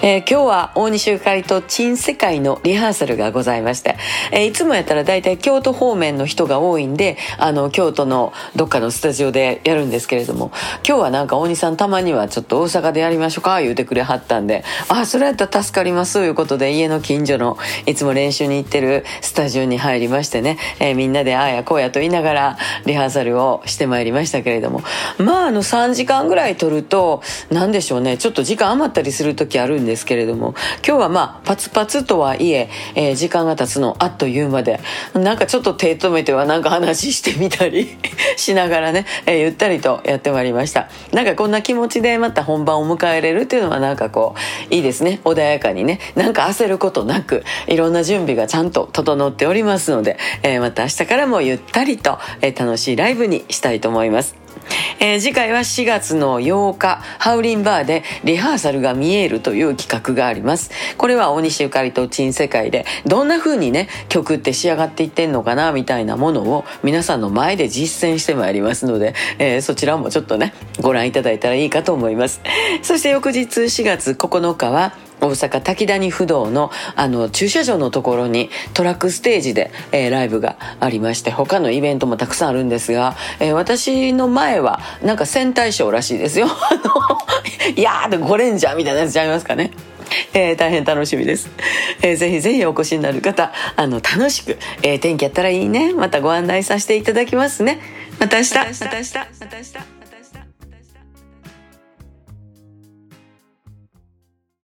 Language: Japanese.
えー、今日は大西ゆかりと珍世界のリハーサルがございまして、えー、いつもやったら大体京都方面の人が多いんで、あの、京都のどっかのスタジオでやるんですけれども、今日はなんか大西さんたまにはちょっと大阪でやりましょうか言うてくれはったんで、あ、それやったら助かりますということで家の近所のいつも練習に行ってるスタジオに入りましてね、えー、みんなでああやこうやと言いながらリハーサルをしてまいりましたけれども、まああの3時間ぐらい撮ると、なんでしょうね、ちょっと時間余ったりする時あるんでですけれども、今日はまあパツパツとはいええー、時間が経つのあっという間でなんかちょっと手止めてはなんか話してみたり しながらね、えー、ゆったりとやってまいりました。なんかこんな気持ちでまた本番を迎えれるっていうのはなんかこういいですね。穏やかにね。なんか焦ることなくいろんな準備がちゃんと整っておりますので、えー、また明日からもゆったりと、え楽しいライブにしたいと思います。えー、次回は4月の8日、ハウリンバーでリハーサルが見えるという企画があります。これは大西ゆかりと珍世界で、どんな風にね、曲って仕上がっていってんのかな、みたいなものを皆さんの前で実践してまいりますので、えー、そちらもちょっとね、ご覧いただいたらいいかと思います。そして翌日4月9日は、大阪滝谷不動のあの駐車場のところにトラックステージで、えー、ライブがありまして他のイベントもたくさんあるんですが、えー、私の前はなんか戦隊ショーらしいですよ。いやーでゴレンジャーみたいなやつちゃいますかね。えー、大変楽しみです。えー、ぜひぜひお越しになる方、あの、楽しく、えー、天気やったらいいね。またご案内させていただきますね。また明日。また明日。また明日。